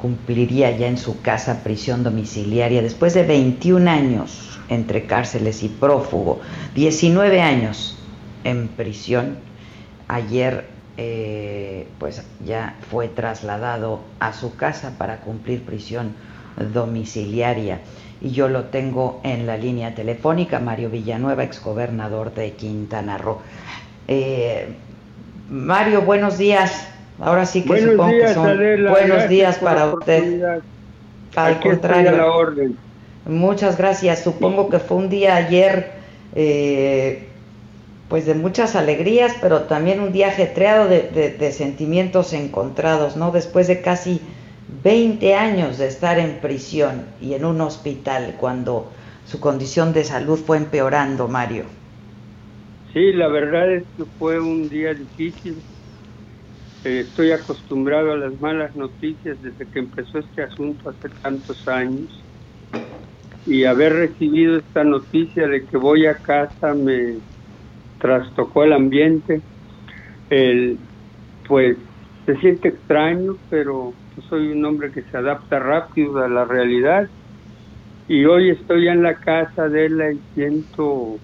cumpliría ya en su casa prisión domiciliaria después de 21 años entre cárceles y prófugo, 19 años en prisión. Ayer eh, pues ya fue trasladado a su casa para cumplir prisión domiciliaria y yo lo tengo en la línea telefónica, Mario Villanueva, exgobernador de Quintana Roo. Eh, Mario, buenos días. Ahora sí que buenos supongo días, que son Adela, buenos días para usted. Al Aquí contrario. la orden. Muchas gracias. Supongo que fue un día ayer, eh, pues de muchas alegrías, pero también un día ajetreado de, de- de sentimientos encontrados, ¿no? Después de casi 20 años de estar en prisión y en un hospital, cuando su condición de salud fue empeorando, Mario. Sí, la verdad es que fue un día difícil. Eh, estoy acostumbrado a las malas noticias desde que empezó este asunto hace tantos años. Y haber recibido esta noticia de que voy a casa me trastocó el ambiente. El, pues se siente extraño, pero soy un hombre que se adapta rápido a la realidad. Y hoy estoy en la casa de él y siento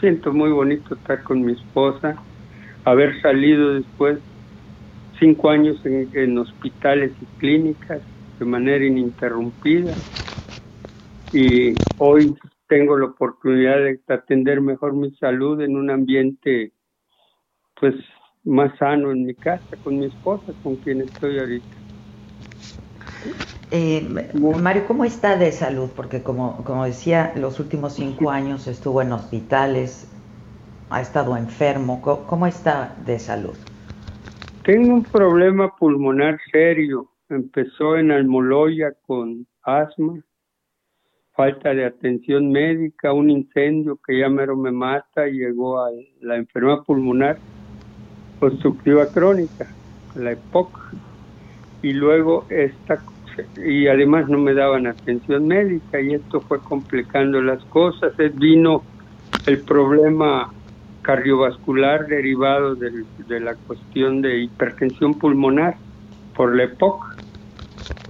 siento muy bonito estar con mi esposa, haber salido después cinco años en, en hospitales y clínicas de manera ininterrumpida y hoy tengo la oportunidad de atender mejor mi salud en un ambiente pues más sano en mi casa con mi esposa con quien estoy ahorita. Eh, Mario, ¿cómo está de salud? Porque como, como decía, los últimos cinco años estuvo en hospitales, ha estado enfermo. ¿Cómo, cómo está de salud? Tengo un problema pulmonar serio. Empezó en Almoloya con asma, falta de atención médica, un incendio que ya mero me mata, y llegó a la enfermedad pulmonar obstructiva crónica, la EPOC, y luego esta, y además no me daban atención médica, y esto fue complicando las cosas. Eh, Vino el problema cardiovascular derivado de la cuestión de hipertensión pulmonar por la EPOC.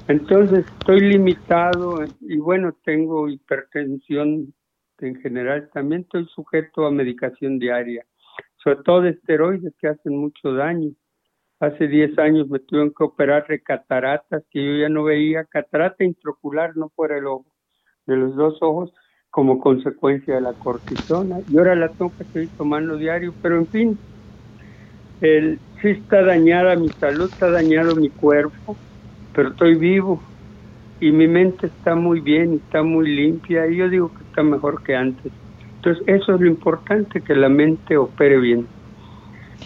Entonces estoy limitado y bueno, tengo hipertensión en general, también estoy sujeto a medicación diaria, sobre todo de esteroides que hacen mucho daño. Hace 10 años me tuvieron que operar de cataratas, que yo ya no veía, catarata intraocular, no por el ojo, de los dos ojos, como consecuencia de la cortisona. Y ahora la tengo que seguir tomando diario, pero en fin, el, sí está dañada mi salud, está dañado mi cuerpo, pero estoy vivo y mi mente está muy bien, está muy limpia y yo digo que está mejor que antes. Entonces eso es lo importante, que la mente opere bien.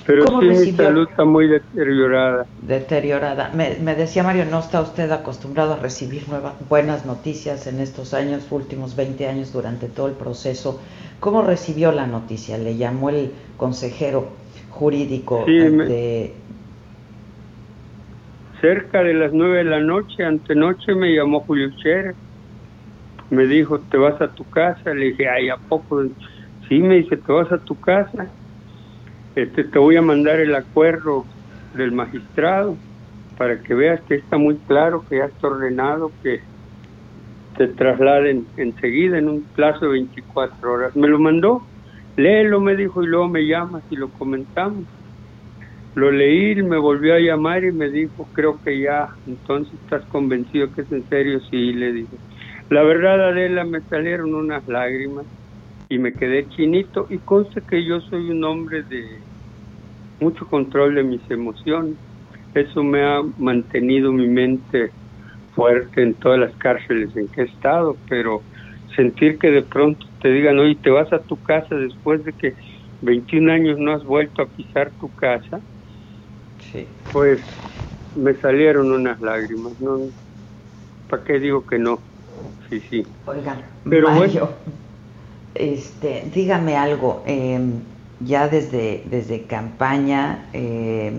Pero ¿Cómo sí mi salud está muy deteriorada. Deteriorada. Me, me decía Mario, ¿no está usted acostumbrado a recibir nuevas, buenas noticias en estos años, últimos 20 años, durante todo el proceso? ¿Cómo recibió la noticia? ¿Le llamó el consejero jurídico Sí, me-. Cerca de las nueve de la noche, antenoche, me llamó Julio Scherer. Me dijo, ¿te vas a tu casa? Le dije, ay, ¿a poco? Sí, me dice, ¿te vas a tu casa? Este, te voy a mandar el acuerdo del magistrado para que veas que está muy claro, que ya está ordenado, que te trasladen enseguida en un plazo de 24 horas. Me lo mandó, léelo, me dijo, y luego me llamas y lo comentamos. Lo leí, me volvió a llamar y me dijo, creo que ya, entonces estás convencido que es en serio, sí, le dije. La verdad, Adela, me salieron unas lágrimas y me quedé chinito y conste que yo soy un hombre de mucho control de mis emociones. Eso me ha mantenido mi mente fuerte en todas las cárceles en que he estado, pero sentir que de pronto te digan, oye, te vas a tu casa después de que 21 años no has vuelto a pisar tu casa, Sí. pues me salieron unas lágrimas, ¿no? ¿Para qué digo que no? Sí, sí. Oiga, Pero Mario, bueno. Este, dígame algo. eh, ya desde, desde campaña, eh,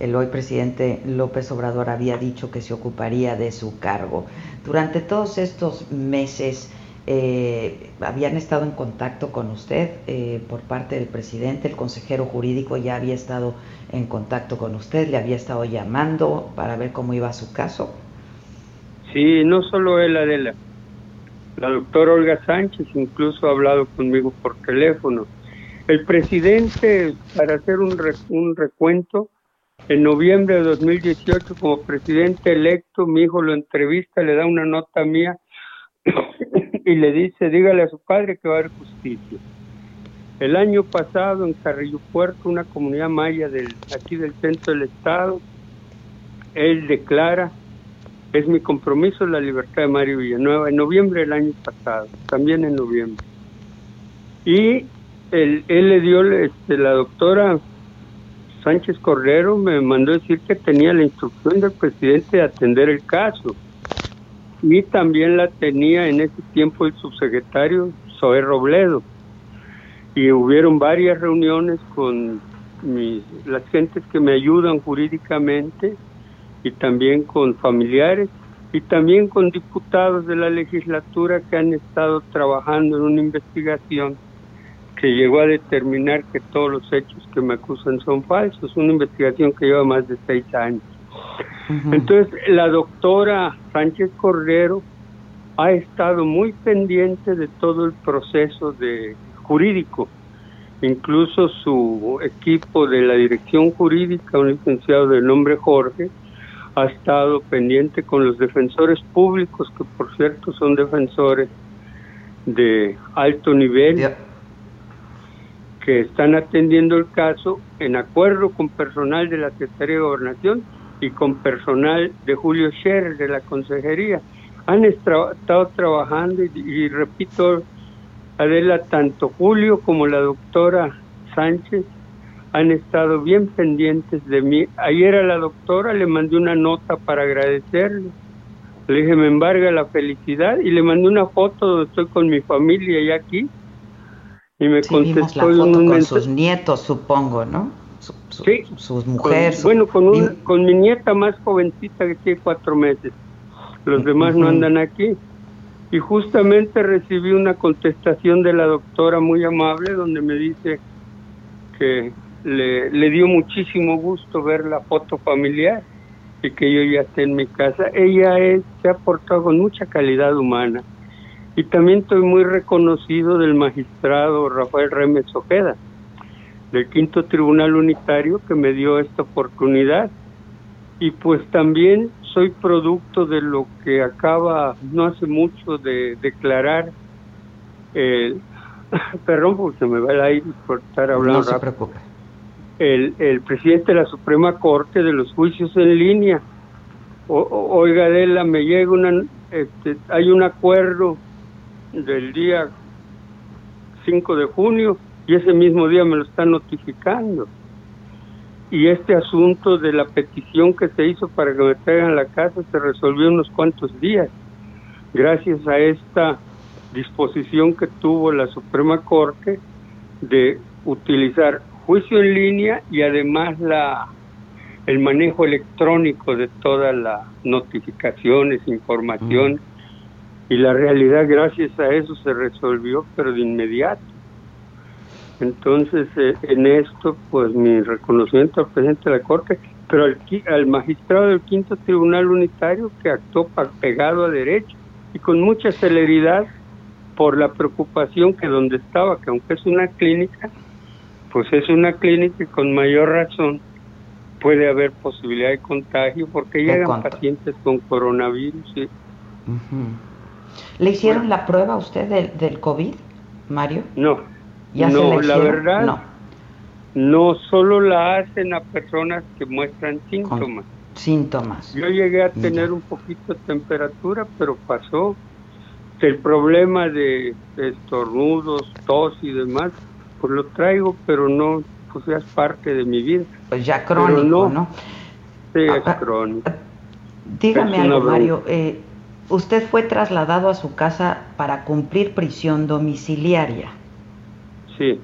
el hoy presidente López Obrador había dicho que se ocuparía de su cargo. Durante todos estos meses, eh, ¿habían estado en contacto con usted eh, por parte del presidente? El consejero jurídico ya había estado en contacto con usted, le había estado llamando para ver cómo iba su caso. Sí, no solo él, Adela. La doctora Olga Sánchez incluso ha hablado conmigo por teléfono. El presidente, para hacer un, re- un recuento, en noviembre de 2018, como presidente electo, mi hijo lo entrevista, le da una nota mía y le dice, dígale a su padre que va a haber justicia. El año pasado en Carrillo Puerto, una comunidad maya del, aquí del centro del estado, él declara es mi compromiso la libertad de Mario Villanueva en noviembre del año pasado, también en noviembre. Y él, le dio, este, la doctora Sánchez Cordero me mandó decir que tenía la instrucción del presidente de atender el caso. Y también la tenía en ese tiempo el subsecretario Zoé Robledo. Y hubieron varias reuniones con las gentes que me ayudan jurídicamente y también con familiares y también con diputados de la legislatura que han estado trabajando en una investigación que llegó a determinar que todos los hechos que me acusan son falsos, una investigación que lleva más de seis años. Entonces, la doctora Sánchez Cordero ha estado muy pendiente de todo el proceso de jurídico, incluso su equipo de la dirección jurídica, un licenciado de nombre Jorge, ha estado pendiente con los defensores públicos, que por cierto son defensores de alto nivel, que están atendiendo el caso en acuerdo con personal de la Secretaría de Gobernación y con personal de Julio Scherer de la Consejería. Han estra- estado trabajando y, y repito, Adela, tanto Julio como la doctora Sánchez han estado bien pendientes de mí. Ayer a la doctora le mandé una nota para agradecerle. Le dije, me embarga la felicidad y le mandé una foto donde estoy con mi familia y aquí. Y me Sí, vimos la contestó foto un con sus nietos, supongo, ¿no? Su, su, Sí. sus con- mujeres. su- bueno, con, un- con mi nieta más jovencita que tiene cuatro meses. Los demás no andan aquí. Y justamente recibí una contestación de la doctora muy amable donde me dice que le, le dio muchísimo gusto ver la foto familiar y que yo ya esté en mi casa. Ella es, se ha portado con mucha calidad humana. Y también estoy muy reconocido del magistrado Rafael Remes Ojeda, del quinto tribunal unitario que me dio esta oportunidad. Y pues también soy producto de lo que acaba no hace mucho de declarar el, perdón porque se me va el aire por estar hablando no se rápido preocupe. El, el presidente de la Suprema Corte de los juicios en línea. O, oiga, Adela, me llega una, este, hay un acuerdo del día 5 de junio y ese mismo día me lo están notificando. Y este asunto de la petición que se hizo para que me traigan la casa se resolvió unos cuantos días, gracias a esta disposición que tuvo la Suprema Corte de utilizar juicio en línea y además la el manejo electrónico de todas las notificaciones, información y la realidad gracias a eso se resolvió pero de inmediato. Entonces eh, en esto pues mi reconocimiento al presidente de la Corte, pero al, al magistrado del quinto tribunal unitario que actuó pegado a derecho y con mucha celeridad por la preocupación que donde estaba, que aunque es una clínica, pues es una clínica y con mayor razón puede haber posibilidad de contagio porque llegan contagio. pacientes con coronavirus. ¿sí? ¿Le hicieron la prueba a usted del, del COVID, Mario? No, ¿Ya se no, la la hicieron? verdad, No. no solo la hacen a personas que muestran Con síntomas. síntomas. Yo llegué a Ya. tener un poquito de temperatura, pero pasó. el problema de estornudos, tos y demás, pues lo traigo, pero no, pues ya es parte de mi vida. Pues ya crónico, no, ¿no? Sí, es Ah, ah, crónico. Dígame Es algo. Mario. eh, usted fue trasladado a su casa para cumplir prisión domiciliaria. Sí.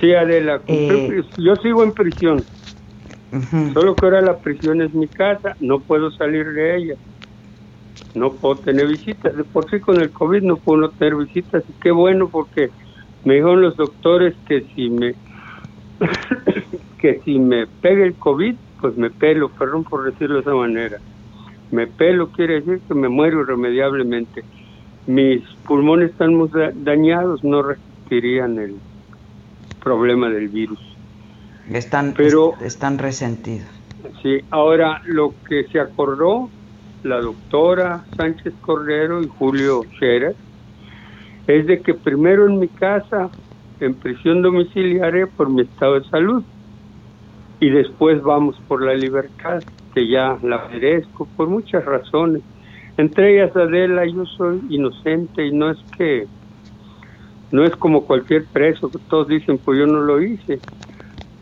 Sí, Adela, Eh, yo sigo en prisión, solo que ahora la prisión es mi casa, no puedo salir de ella, no puedo tener visitas, de por sí con el COVID no puedo tener visitas, y qué bueno porque me dijeron los doctores que si me que si me pega el COVID, pues me pelo, perdón por decirlo de esa manera, me pelo quiere decir que me muero irremediablemente, mis pulmones están muy da- dañados, no resistirían el problema del virus. Están, Pero- est- están resentidos. Sí, ahora lo que se acordó la doctora Sánchez Cordero y Julio Scherer es de que primero en mi casa, en prisión domiciliaria por mi estado de salud, y después vamos por la libertad, que ya la merezco por muchas razones. Entre ellas, Adela, yo soy inocente y no es que, no es como cualquier preso que todos dicen, pues yo no lo hice.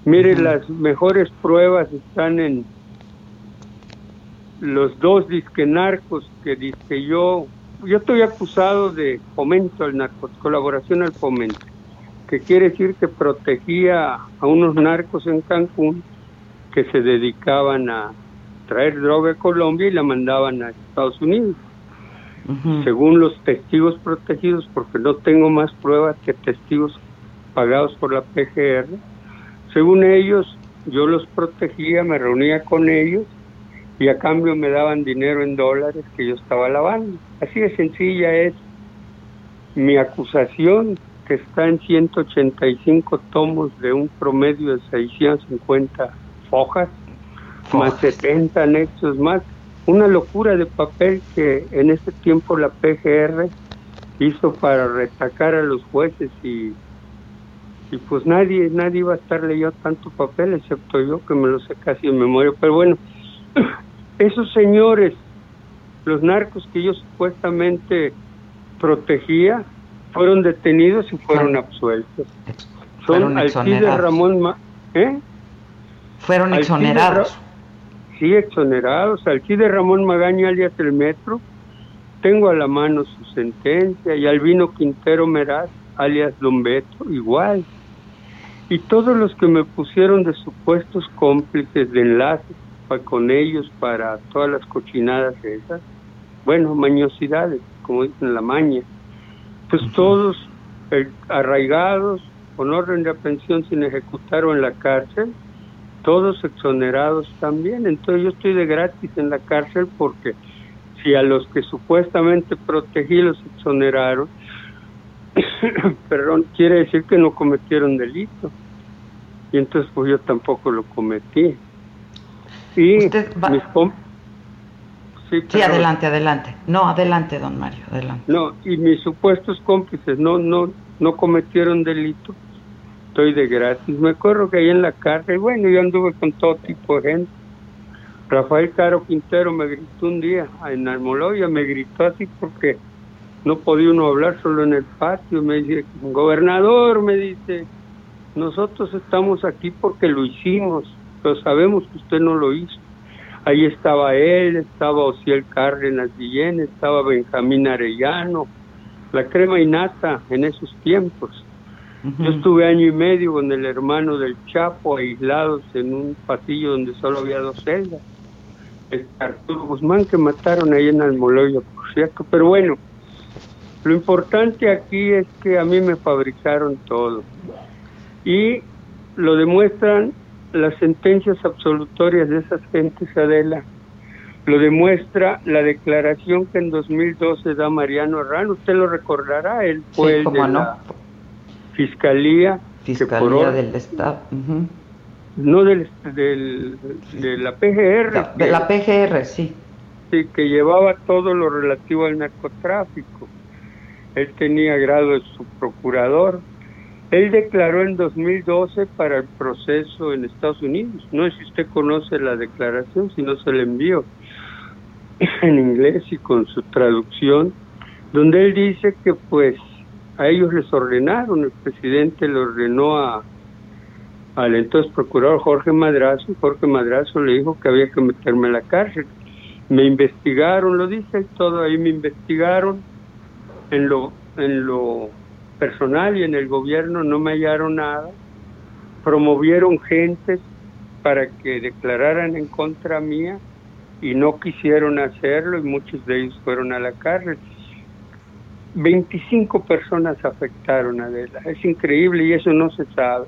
Mire, las mejores pruebas están en los dos disque narcos que disque yo, yo estoy acusado de fomento al narco, colaboración al fomento, que quiere decir que protegía a unos narcos en Cancún que se dedicaban a traer droga a Colombia y la mandaban a Estados Unidos. Según los testigos protegidos, porque no tengo más pruebas que testigos pagados por la PGR, según ellos, yo los protegía, me reunía con ellos y a cambio me daban dinero en dólares que yo estaba lavando. Así de sencilla es mi acusación, que está en 185 tomos de un promedio de 650 hojas, más 70 anexos más. Una locura de papel que en ese tiempo la PGR hizo para retacar a los jueces y, y pues nadie nadie iba a estar leyendo tanto papel excepto yo que me lo sé casi en memoria. Pero bueno, esos señores, los narcos que yo supuestamente protegía, fueron detenidos y fueron absueltos. Fueron Son Alcides exonerados. Ramón, Ma- ¿eh? Fueron Alcides exonerados. Ra- Sí, exonerados. Alcide Ramón Magaña, alias El Metro. Tengo a la mano su sentencia. Y Albino Quintero Meraz, alias Don Beto, igual. Y todos los que me pusieron de supuestos cómplices de enlaces pa- con ellos para todas las cochinadas esas, bueno, mañosidades, como dicen la maña, pues todos eh, arraigados, con orden de aprehensión sin ejecutar o en la cárcel, todos exonerados también. Entonces yo estoy de gratis en la cárcel porque si a los que supuestamente protegí los exoneraron, perdón, quiere decir que no cometieron delito. Y entonces pues yo tampoco lo cometí. Y Usted va- mis Sí, Sí, adelante, adelante. No, adelante, don Mario, adelante. No, y mis supuestos cómplices no no no cometieron delito. Estoy de gratis. Me acuerdo que ahí en la cárcel, bueno, yo anduve con todo tipo de gente. Rafael Caro Quintero me gritó un día en Almoloya, me gritó así porque no podía uno hablar solo en el patio. Me dice, gobernador, me dice, nosotros estamos aquí porque lo hicimos, pero sabemos que usted no lo hizo. Ahí estaba él, estaba Ociel Cárdenas Guillén, estaba Benjamín Arellano, la crema innata en esos tiempos. Yo estuve año y medio con el hermano del Chapo aislados en un pasillo donde solo había dos celdas. El Arturo Guzmán que mataron ahí en Almoloya, por cierto. Pero bueno, lo importante aquí es que a mí me fabricaron todo. Y lo demuestran las sentencias absolutorias de esas gentes, Adela. Lo demuestra la declaración que en 2012 da Mariano Herrán. Usted lo recordará, él fue Sí, el de no. la Fiscalía. por Fiscalía del Estado. ujú. No del, del- de la PGR. De la PGR, sí. Sí, que llevaba todo lo relativo al narcotráfico. Él tenía grado de subprocurador. Él declaró en 2012 para el proceso en Estados Unidos. No sé si usted conoce la declaración, si no se la envío en inglés y con su traducción. donde él dice que pues a ellos les ordenaron, el presidente le ordenó a al entonces procurador Jorge Madrazo, Jorge Madrazo le dijo que había que meterme en la cárcel. Me investigaron, lo dice todo ahí, me investigaron en lo, en lo personal y en el gobierno no me hallaron nada, promovieron gentes para que declararan en contra mía y no quisieron hacerlo y muchos de ellos fueron a la cárcel. 25 personas afectaron a Adela, es increíble y eso no se sabe.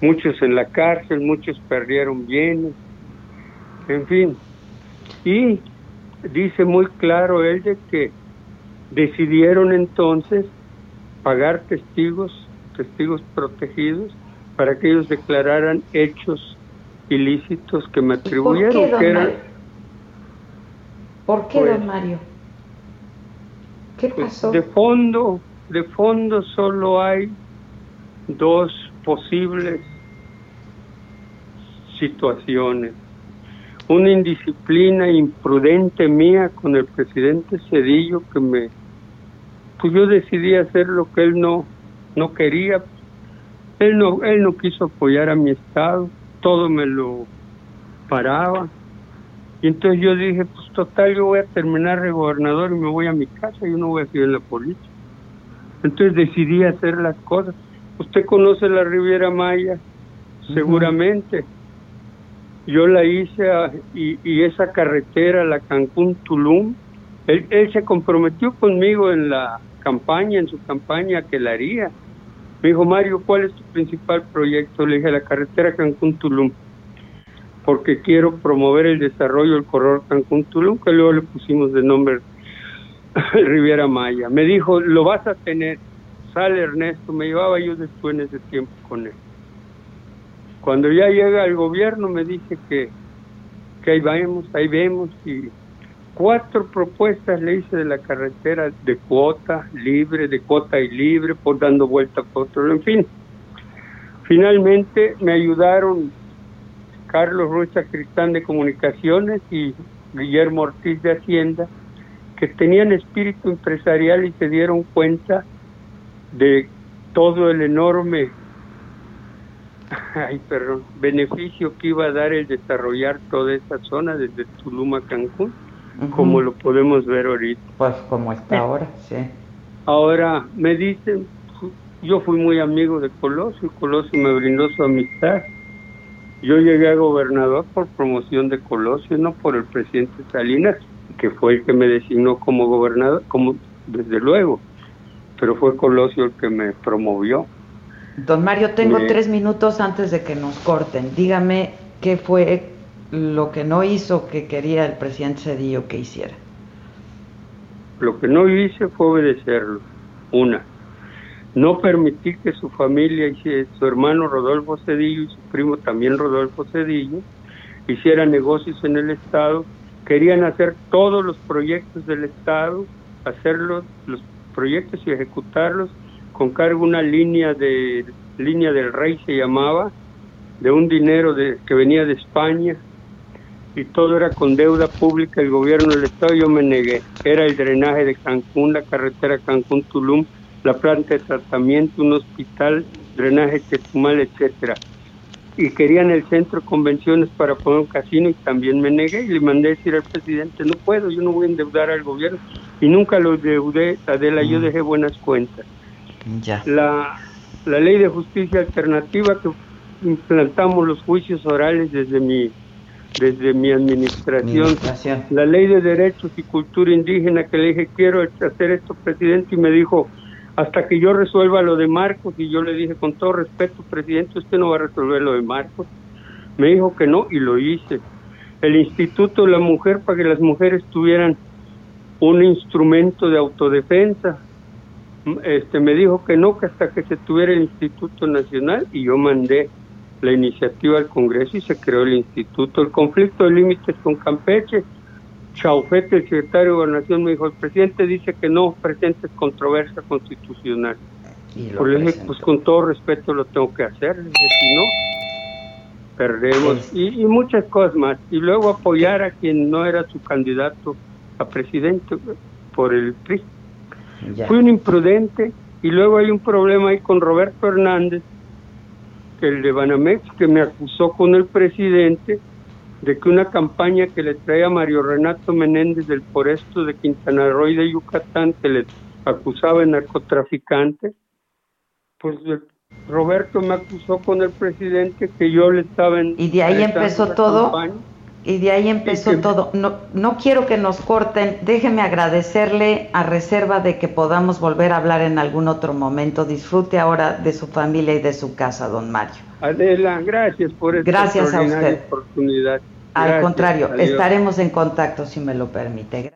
Muchos en la cárcel, muchos perdieron bienes, en fin. Y dice muy claro él de que decidieron entonces pagar testigos, testigos protegidos, para que ellos declararan hechos ilícitos que me atribuyeron. ¿Por qué, don, que Mario? ¿Por qué, Pues, don Mario? ¿Qué pues, pasó? de fondo, de fondo solo hay dos posibles situaciones. Una indisciplina imprudente mía con el presidente Cedillo que me pues yo decidí hacer lo que él no no quería. Él no él no quiso apoyar a mi estado, todo me lo paraba. Y entonces yo dije, pues total, yo voy a terminar de gobernador y me voy a mi casa, yo no voy a seguir en la política. Entonces decidí hacer las cosas. Usted conoce la Riviera Maya, seguramente. Yo la hice a- y, y esa carretera, la Cancún-Tulum, él, él se comprometió conmigo en la campaña, en su campaña, que la haría. Me dijo, Mario, ¿cuál es tu principal proyecto? Le dije, la carretera Cancún-Tulum, porque quiero promover el desarrollo del corredor Cancún-Tulum, que luego le pusimos de nombre Riviera Maya. Me dijo, lo vas a tener. Sale Ernesto, me llevaba yo después en ese tiempo con él. Cuando ya llega al gobierno me dice que, que ahí vemos, ahí vemos y cuatro propuestas le hice de la carretera de cuota libre, de cuota y libre, por dando vuelta por otro, en fin. Finalmente me ayudaron Carlos Ruiz Cristán de Comunicaciones y Guillermo Ortiz de Hacienda, que tenían espíritu empresarial y se dieron cuenta de todo el enorme ay, perdón, beneficio que iba a dar el desarrollar toda esa zona desde Tulum a Cancún, Como lo podemos ver ahorita. Pues como está ahora, sí. Ahora me dicen, yo fui muy amigo de Colosio, Colosio me brindó su amistad. Yo llegué a gobernador por promoción de Colosio, no por el presidente Salinas, que fue el que me designó como gobernador, como desde luego, pero fue Colosio el que me promovió. Don Mario, tengo tres minutos antes de que nos corten. Dígame qué fue lo que no hizo que quería el presidente Cedillo que hiciera. Lo que no hice fue obedecerlo. Una, no permití que su familia, y su hermano Rodolfo Cedillo y su primo también Rodolfo Cedillo, hicieran negocios en el Estado. Querían hacer todos los proyectos del Estado, hacerlos, los proyectos y ejecutarlos con cargo una línea de línea del rey se llamaba, de un dinero de, que venía de España, y todo era con deuda pública, el gobierno del Estado, yo me negué. Era el drenaje de Cancún, la carretera Cancún-Tulum, la planta de tratamiento, un hospital, drenaje Chetumal, etcétera. Y querían el centro de convenciones para poner un casino y también me negué y le mandé decir al presidente, no puedo, yo no voy a endeudar al gobierno. Y nunca lo endeudé, Adela, yo dejé buenas cuentas Ya. la, la ley de justicia alternativa que implantamos los juicios orales desde mi desde mi administración, Administración. la ley de derechos y cultura indígena que le dije quiero hacer esto presidente y me dijo hasta que yo resuelva lo de Marcos y yo le dije con todo respeto presidente usted no va a resolver lo de Marcos me dijo que no y lo hice. El instituto de la mujer para que las mujeres tuvieran un instrumento de autodefensa este me dijo que no, que hasta que se tuviera el Instituto Nacional y yo mandé la iniciativa al Congreso y se creó el instituto. El conflicto de límites con Campeche, Chaufete, el secretario de Gobernación, me dijo, el presidente dice que no presente controversia constitucional. Y Por presentó. pues con todo respeto lo tengo que hacer, si no, perdemos. Y, y muchas cosas más. Y luego apoyar a quien no era su candidato a presidente por el PRI. Fui un imprudente y luego hay un problema ahí con Roberto Hernández, el de Banamex, que me acusó con el presidente de que una campaña que le traía Mario Renato Menéndez del Foresto de Quintana Roo y de Yucatán, que le acusaba de narcotraficante, pues Roberto me acusó con el presidente que yo le estaba en... Y de ahí empezó todo. Y de ahí empezó todo. No, no quiero que nos corten. Déjeme agradecerle a reserva de que podamos volver a hablar en algún otro momento. Disfrute ahora de su familia y de su casa, don Mario. Adela, gracias por esta gracias a usted. oportunidad. Al contrario, estaremos en contacto si me lo permite.